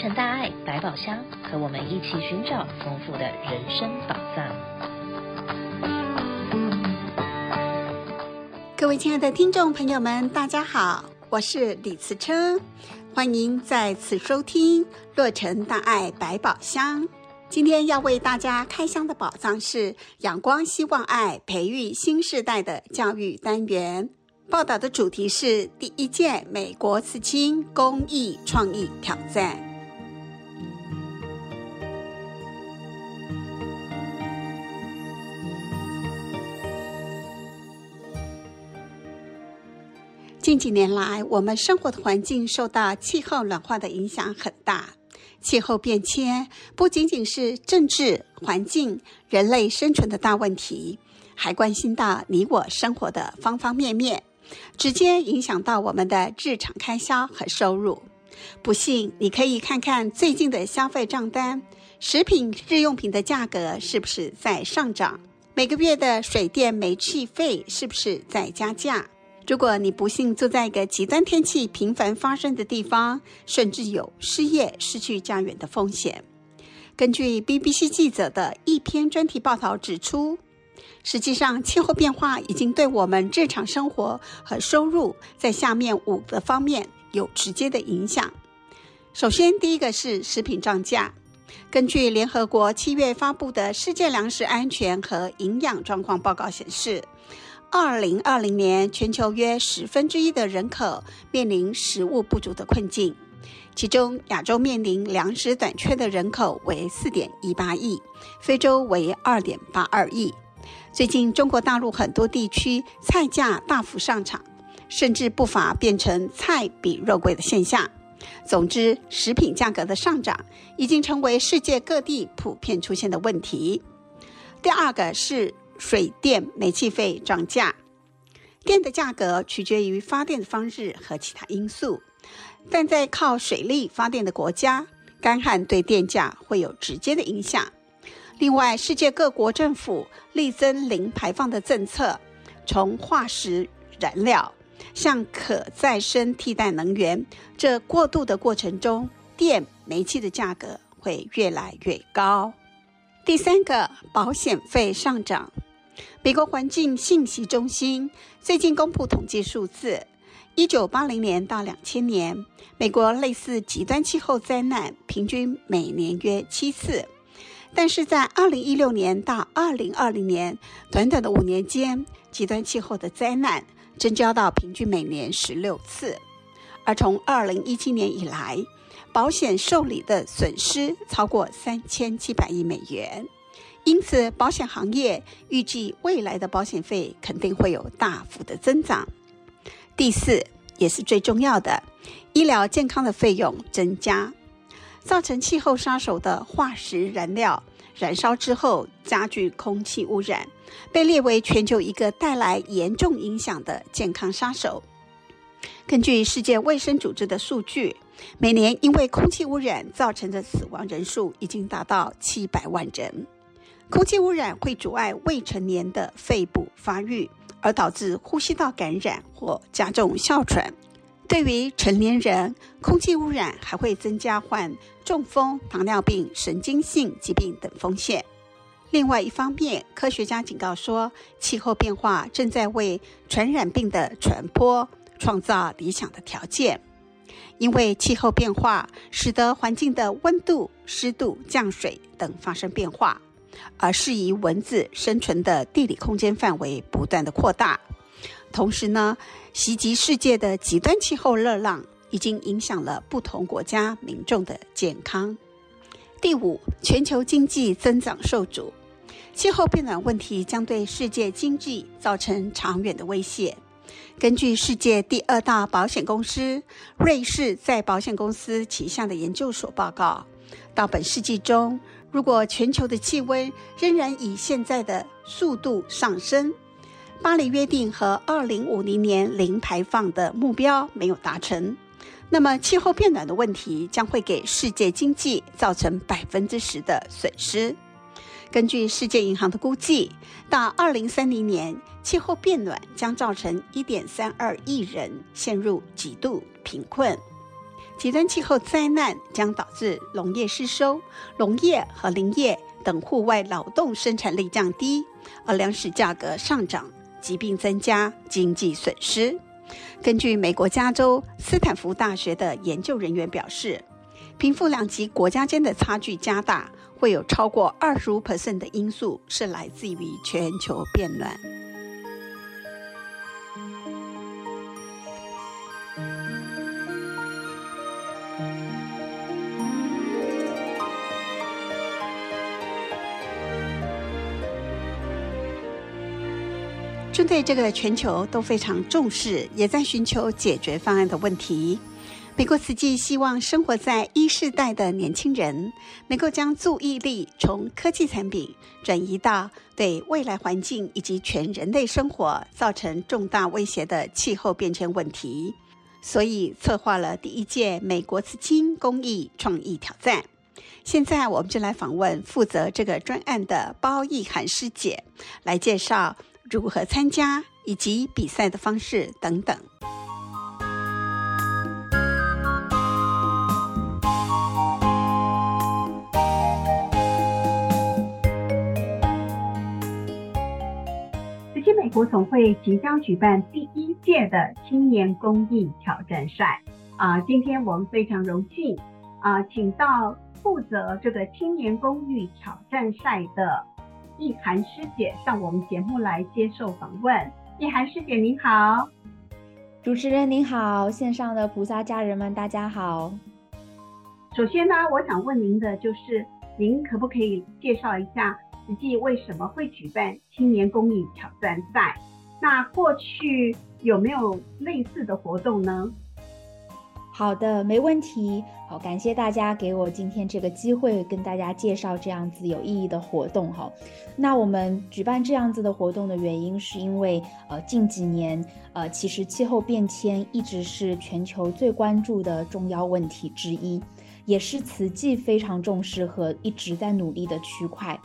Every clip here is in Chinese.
成大爱百宝箱，和我们一起寻找丰富的人生宝藏。各位亲爱的听众朋友们，大家好，我是李慈琛，欢迎再次收听《洛城大爱百宝箱》。今天要为大家开箱的宝藏是阳光希望爱培育新世代的教育单元。报道的主题是第一届美国刺青公益创意挑战。近几年来，我们生活的环境受到气候暖化的影响很大。气候变迁不仅仅是政治、环境、人类生存的大问题，还关心到你我生活的方方面面。直接影响到我们的日常开销和收入。不信，你可以看看最近的消费账单，食品、日用品的价格是不是在上涨？每个月的水电煤气费是不是在加价？如果你不幸住在一个极端天气频繁发生的地方，甚至有失业、失去家园的风险。根据 BBC 记者的一篇专题报道指出。实际上，气候变化已经对我们日常生活和收入在下面五个方面有直接的影响。首先，第一个是食品涨价。根据联合国七月发布的《世界粮食安全和营养状况报告》显示，二零二零年全球约十分之一的人口面临食物不足的困境，其中亚洲面临粮食短缺的人口为四点一八亿，非洲为二点八二亿。最近，中国大陆很多地区菜价大幅上涨，甚至不乏变成菜比肉贵的现象。总之，食品价格的上涨已经成为世界各地普遍出现的问题。第二个是水电煤气费涨价，电的价格取决于发电的方式和其他因素，但在靠水力发电的国家，干旱对电价会有直接的影响。另外，世界各国政府力争零排放的政策，从化石燃料向可再生替代能源，这过渡的过程中，电、煤气的价格会越来越高。第三个，保险费上涨。美国环境信息中心最近公布统计数字：一九八零年到两千年，美国类似极端气候灾难平均每年约七次。但是在二零一六年到二零二零年，短短的五年间，极端气候的灾难增加到平均每年十六次，而从二零一七年以来，保险受理的损失超过三千七百亿美元，因此保险行业预计未来的保险费肯定会有大幅的增长。第四，也是最重要的，医疗健康的费用增加。造成气候杀手的化石燃料燃烧之后，加剧空气污染，被列为全球一个带来严重影响的健康杀手。根据世界卫生组织的数据，每年因为空气污染造成的死亡人数已经达到七百万人。空气污染会阻碍未成年的肺部发育，而导致呼吸道感染或加重哮喘。对于成年人，空气污染还会增加患中风、糖尿病、神经性疾病等风险。另外一方面，科学家警告说，气候变化正在为传染病的传播创造理想的条件，因为气候变化使得环境的温度、湿度、降水等发生变化，而适宜蚊子生存的地理空间范围不断的扩大。同时呢，袭击世界的极端气候热浪已经影响了不同国家民众的健康。第五，全球经济增长受阻，气候变暖问题将对世界经济造成长远的威胁。根据世界第二大保险公司瑞士再保险公司旗下的研究所报告，到本世纪中，如果全球的气温仍然以现在的速度上升，巴黎约定和二零五零年零排放的目标没有达成，那么气候变暖的问题将会给世界经济造成百分之十的损失。根据世界银行的估计，到二零三零年，气候变暖将造成一点三二亿人陷入极度贫困。极端气候灾难将导致农业失收、农业和林业等户外劳动生产力降低，而粮食价格上涨、疾病增加、经济损失。根据美国加州斯坦福大学的研究人员表示，贫富两极国家间的差距加大，会有超过二十五%的因素是来自于全球变暖。针对这个全球都非常重视，也在寻求解决方案的问题，美国慈济希望生活在一世代的年轻人能够将注意力从科技产品转移到对未来环境以及全人类生活造成重大威胁的气候变迁问题，所以策划了第一届美国慈青公益创意挑战。现在我们就来访问负责这个专案的包奕涵师姐，来介绍。如何参加以及比赛的方式等等。慈济美国总会即将举办第一届的青年公益挑战赛啊！今天我们非常荣幸啊，请到负责这个青年公益挑战赛的。奕涵师姐上我们节目来接受访问。易涵师姐您好，主持人您好，线上的菩萨家人们大家好。首先呢，我想问您的就是，您可不可以介绍一下实际为什么会举办青年公益挑战赛？那过去有没有类似的活动呢？好的，没问题。好，感谢大家给我今天这个机会，跟大家介绍这样子有意义的活动。哈，那我们举办这样子的活动的原因，是因为呃近几年呃其实气候变迁一直是全球最关注的重要问题之一，也是慈济非常重视和一直在努力的区块。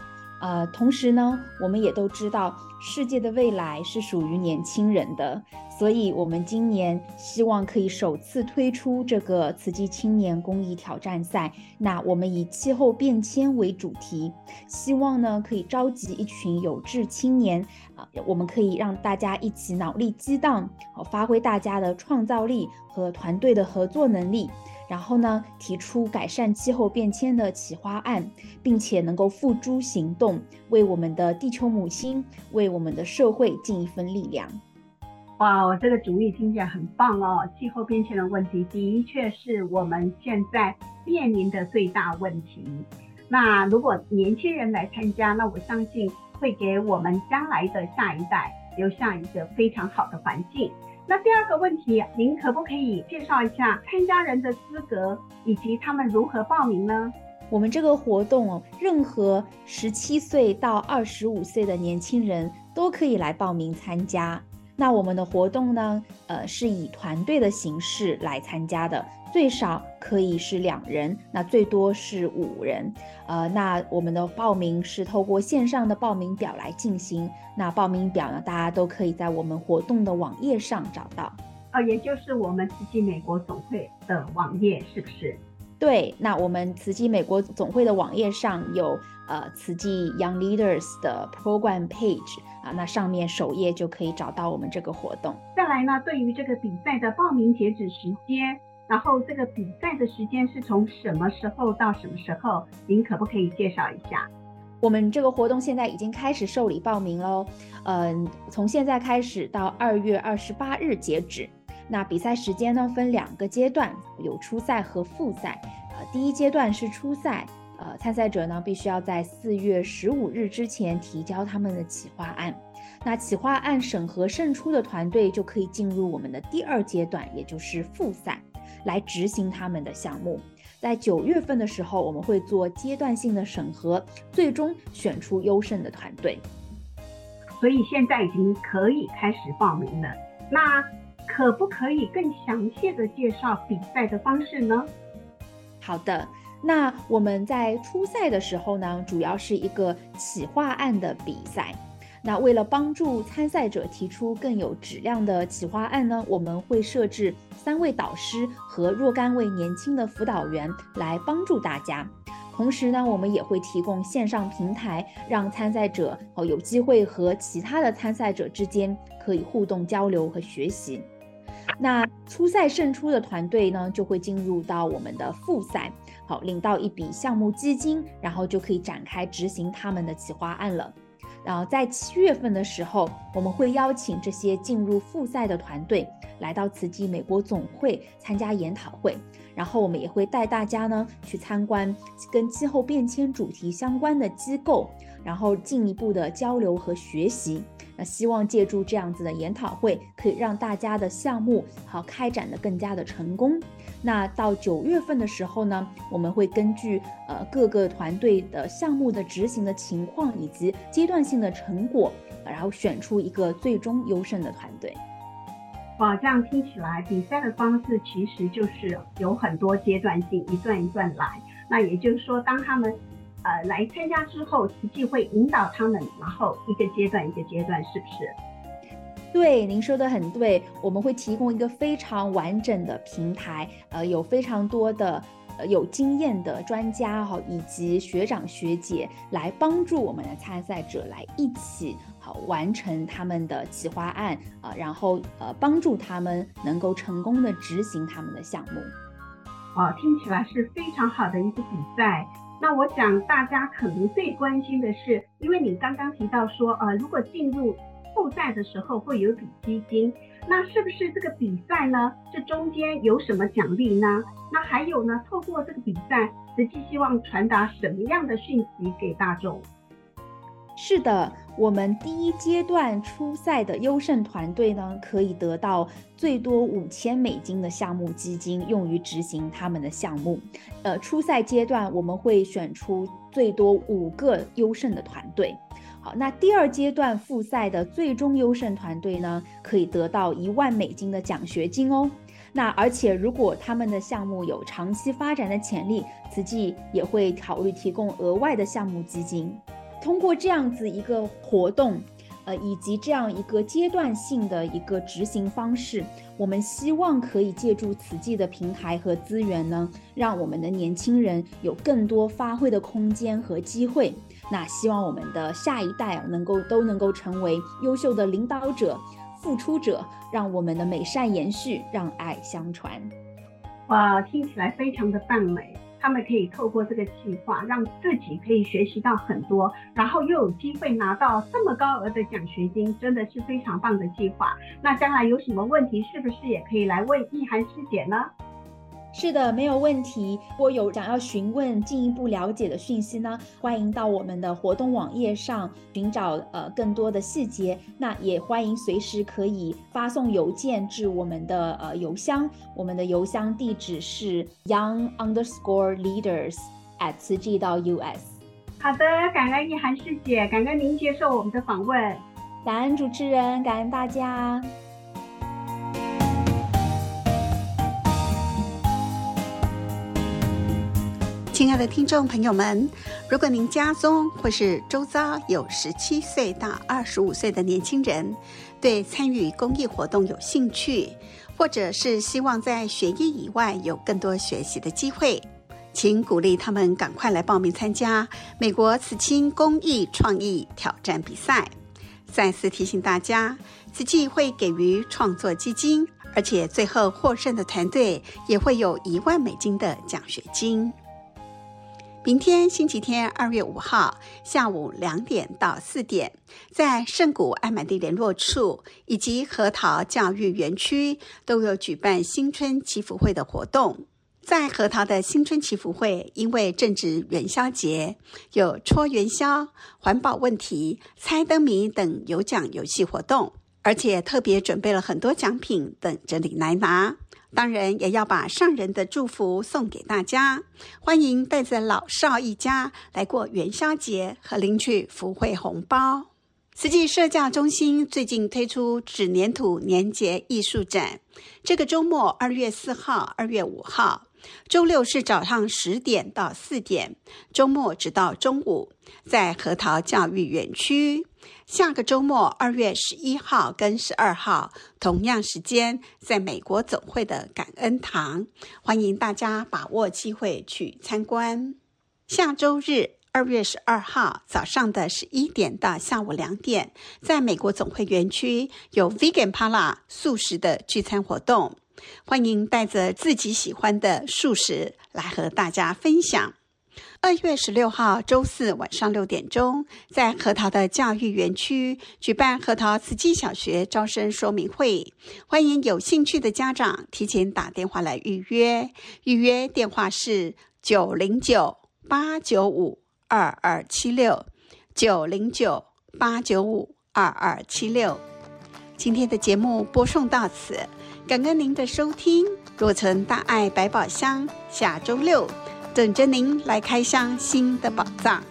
呃，同时呢，我们也都知道世界的未来是属于年轻人的。所以，我们今年希望可以首次推出这个慈济青年公益挑战赛。那我们以气候变迁为主题，希望呢可以召集一群有志青年啊，我们可以让大家一起脑力激荡，发挥大家的创造力和团队的合作能力，然后呢提出改善气候变迁的企划案，并且能够付诸行动，为我们的地球母亲，为我们的社会尽一份力量。哇，这个主意听起来很棒哦！气候变迁的问题的确是我们现在面临的最大问题。那如果年轻人来参加，那我相信会给我们将来的下一代留下一个非常好的环境。那第二个问题，您可不可以介绍一下参加人的资格以及他们如何报名呢？我们这个活动，任何十七岁到二十五岁的年轻人都可以来报名参加。那我们的活动呢，呃，是以团队的形式来参加的，最少可以是两人，那最多是五人。呃，那我们的报名是透过线上的报名表来进行。那报名表呢，大家都可以在我们活动的网页上找到。哦，也就是我们慈济美国总会的网页，是不是？对，那我们慈济美国总会的网页上有呃慈济 Young Leaders 的 Program Page 啊，那上面首页就可以找到我们这个活动。再来呢，对于这个比赛的报名截止时间，然后这个比赛的时间是从什么时候到什么时候？您可不可以介绍一下？我们这个活动现在已经开始受理报名喽，嗯、呃，从现在开始到二月二十八日截止。那比赛时间呢，分两个阶段，有初赛和复赛。呃，第一阶段是初赛，呃，参赛者呢必须要在四月十五日之前提交他们的企划案。那企划案审核胜出的团队就可以进入我们的第二阶段，也就是复赛，来执行他们的项目。在九月份的时候，我们会做阶段性的审核，最终选出优胜的团队。所以现在已经可以开始报名了。那可不可以更详细的介绍比赛的方式呢？好的，那我们在初赛的时候呢，主要是一个企划案的比赛。那为了帮助参赛者提出更有质量的企划案呢，我们会设置三位导师和若干位年轻的辅导员来帮助大家。同时呢，我们也会提供线上平台，让参赛者哦有机会和其他的参赛者之间可以互动交流和学习。那初赛胜出的团队呢，就会进入到我们的复赛，领到一笔项目基金，然后就可以展开执行他们的企划案了。然后在七月份的时候，我们会邀请这些进入复赛的团队来到慈济美国总会参加研讨会，然后我们也会带大家呢去参观跟气候变迁主题相关的机构，然后进一步的交流和学习。那希望借助这样子的研讨会，可以让大家的项目好开展得更加的成功。那到九月份的时候呢，我们会根据呃各个团队的项目的执行的情况以及阶段性的成果，然后选出一个最终优胜的团队。哇，这样听起来比赛的方式其实就是有很多阶段性，一段一段来。那也就是说，当他们呃来参加之后，实际会引导他们，然后一个阶段一个阶段，是不是？对，您说的很对，我们会提供一个非常完整的平台，呃，有非常多的呃有经验的专家哈，以及学长学姐来帮助我们的参赛者来一起好完成他们的企划案啊，然后呃帮助他们能够成功的执行他们的项目。哦，听起来是非常好的一个比赛。那我想大家可能最关心的是，因为你刚刚提到说，呃，如果进入复赛的时候会有一笔基金，那是不是这个比赛呢？这中间有什么奖励呢？那还有呢？透过这个比赛，实际希望传达什么样的讯息给大众？是的，我们第一阶段初赛的优胜团队呢，可以得到最多五千美金的项目基金，用于执行他们的项目。呃，初赛阶段我们会选出最多五个优胜的团队。好，那第二阶段复赛的最终优胜团队呢，可以得到一万美金的奖学金哦。那而且如果他们的项目有长期发展的潜力，慈济也会考虑提供额外的项目基金。通过这样子一个活动，呃，以及这样一个阶段性的一个执行方式，我们希望可以借助此际的平台和资源呢，让我们的年轻人有更多发挥的空间和机会。那希望我们的下一代，能够都能够成为优秀的领导者、付出者，让我们的美善延续，让爱相传。哇，听起来非常的棒美。他们可以透过这个计划，让自己可以学习到很多，然后又有机会拿到这么高额的奖学金，真的是非常棒的计划。那将来有什么问题，是不是也可以来问易涵师姐呢？是的，没有问题。如果有想要询问进一步了解的讯息呢，欢迎到我们的活动网页上寻找呃更多的细节。那也欢迎随时可以发送邮件至我们的呃邮箱，我们的邮箱地址是 young underscore leaders at 慈济到 US。好的，感恩意涵师姐，感恩您接受我们的访问，感恩主持人，感恩大家。亲爱的听众朋友们，如果您家中或是周遭有十七岁到二十五岁的年轻人，对参与公益活动有兴趣，或者是希望在学业以外有更多学习的机会，请鼓励他们赶快来报名参加美国慈青公益创意挑战比赛。再次提醒大家，此季会给予创作基金，而且最后获胜的团队也会有一万美金的奖学金。明天星期天，二月五号下午两点到四点，在圣谷爱满地联络处以及核桃教育园区都有举办新春祈福会的活动。在核桃的新春祈福会，因为正值元宵节，有戳元宵、环保问题、猜灯谜等有奖游戏活动，而且特别准备了很多奖品等着你来拿。当然也要把上人的祝福送给大家，欢迎带着老少一家来过元宵节和领取福慧红包。慈济社教中心最近推出纸黏土年节艺术展，这个周末二月四号、二月五号，周六是早上十点到四点，周末直到中午，在核桃教育园区。下个周末，二月十一号跟十二号，同样时间，在美国总会的感恩堂，欢迎大家把握机会去参观。下周日，二月十二号早上的十一点到下午两点，在美国总会园区有 Vegan Pala 素食的聚餐活动，欢迎带着自己喜欢的素食来和大家分享。二月十六号周四晚上六点钟，在核桃的教育园区举办核桃慈济小学招生说明会，欢迎有兴趣的家长提前打电话来预约。预约电话是九零九八九五二二七六九零九八九五二二七六。今天的节目播送到此，感恩您的收听。若曾大爱百宝箱，下周六。等着您来开箱新的宝藏。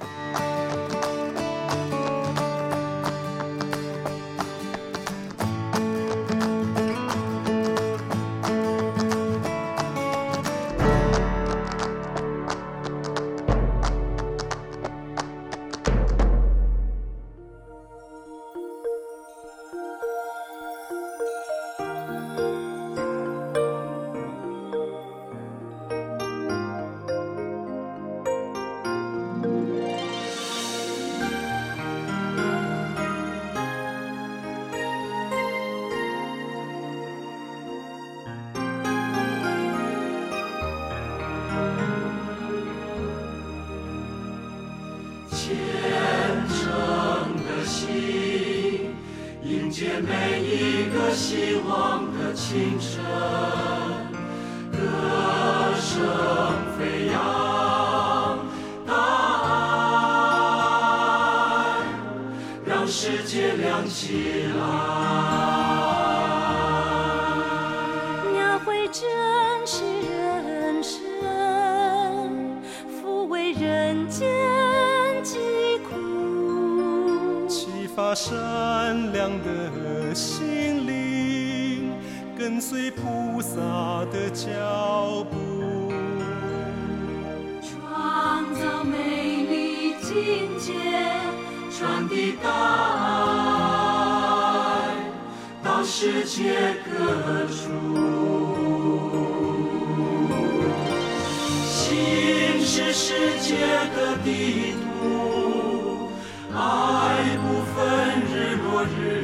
亮起来描绘真实人生抚慰人间疾苦启发善良的心灵跟随菩萨的脚步。创造美丽境界传递大爱世界各处。心是世界的地图，爱不分日落日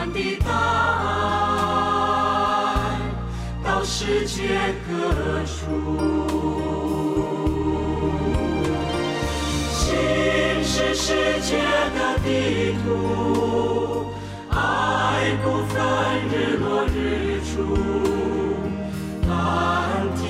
传递大爱到世界各处。心是世界的地图，爱不分日落日出，蓝天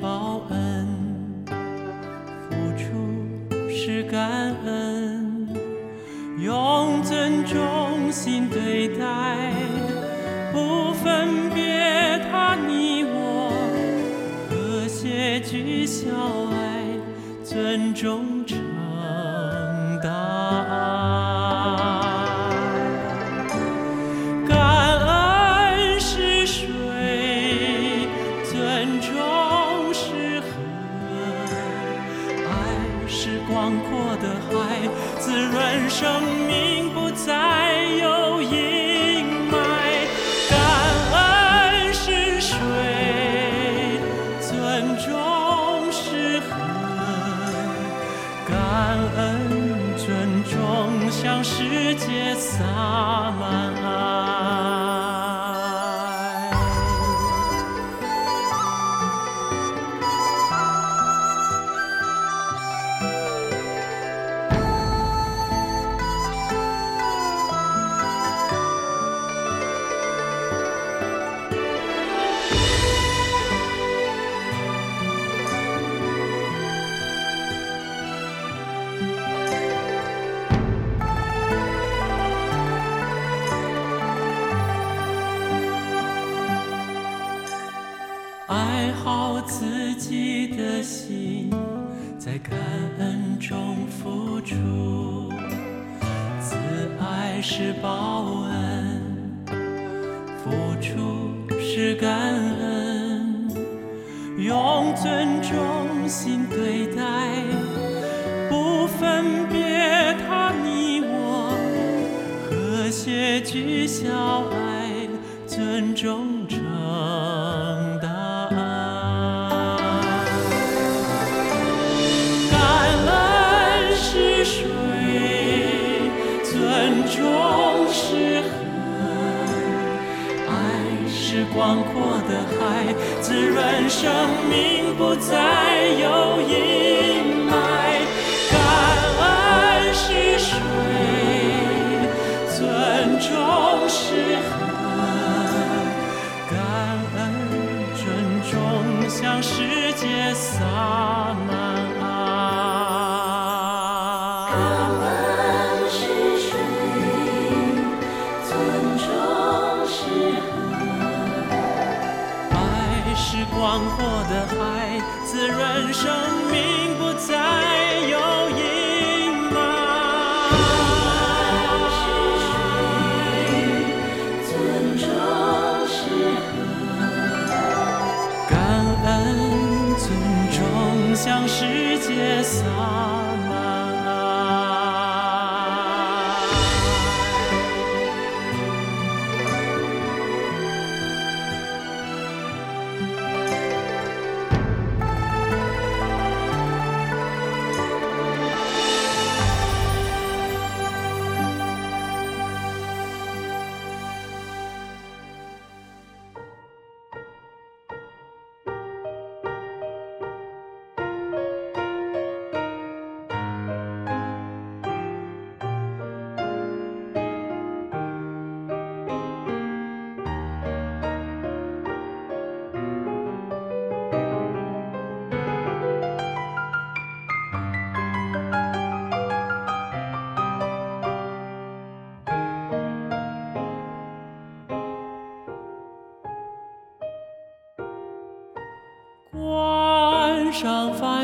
报恩，付出是感恩，用尊重心对待，不分别他你我，和谐聚小爱，尊重。心对待，不分别他你我，和谐聚小爱。广阔的海，滋润生命，不再有阴霾。感恩是水，尊重是河。感恩尊重向世界洒满。广阔的海，滋润生命，不再有阴霾。感恩尊重，向世界撒。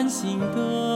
心的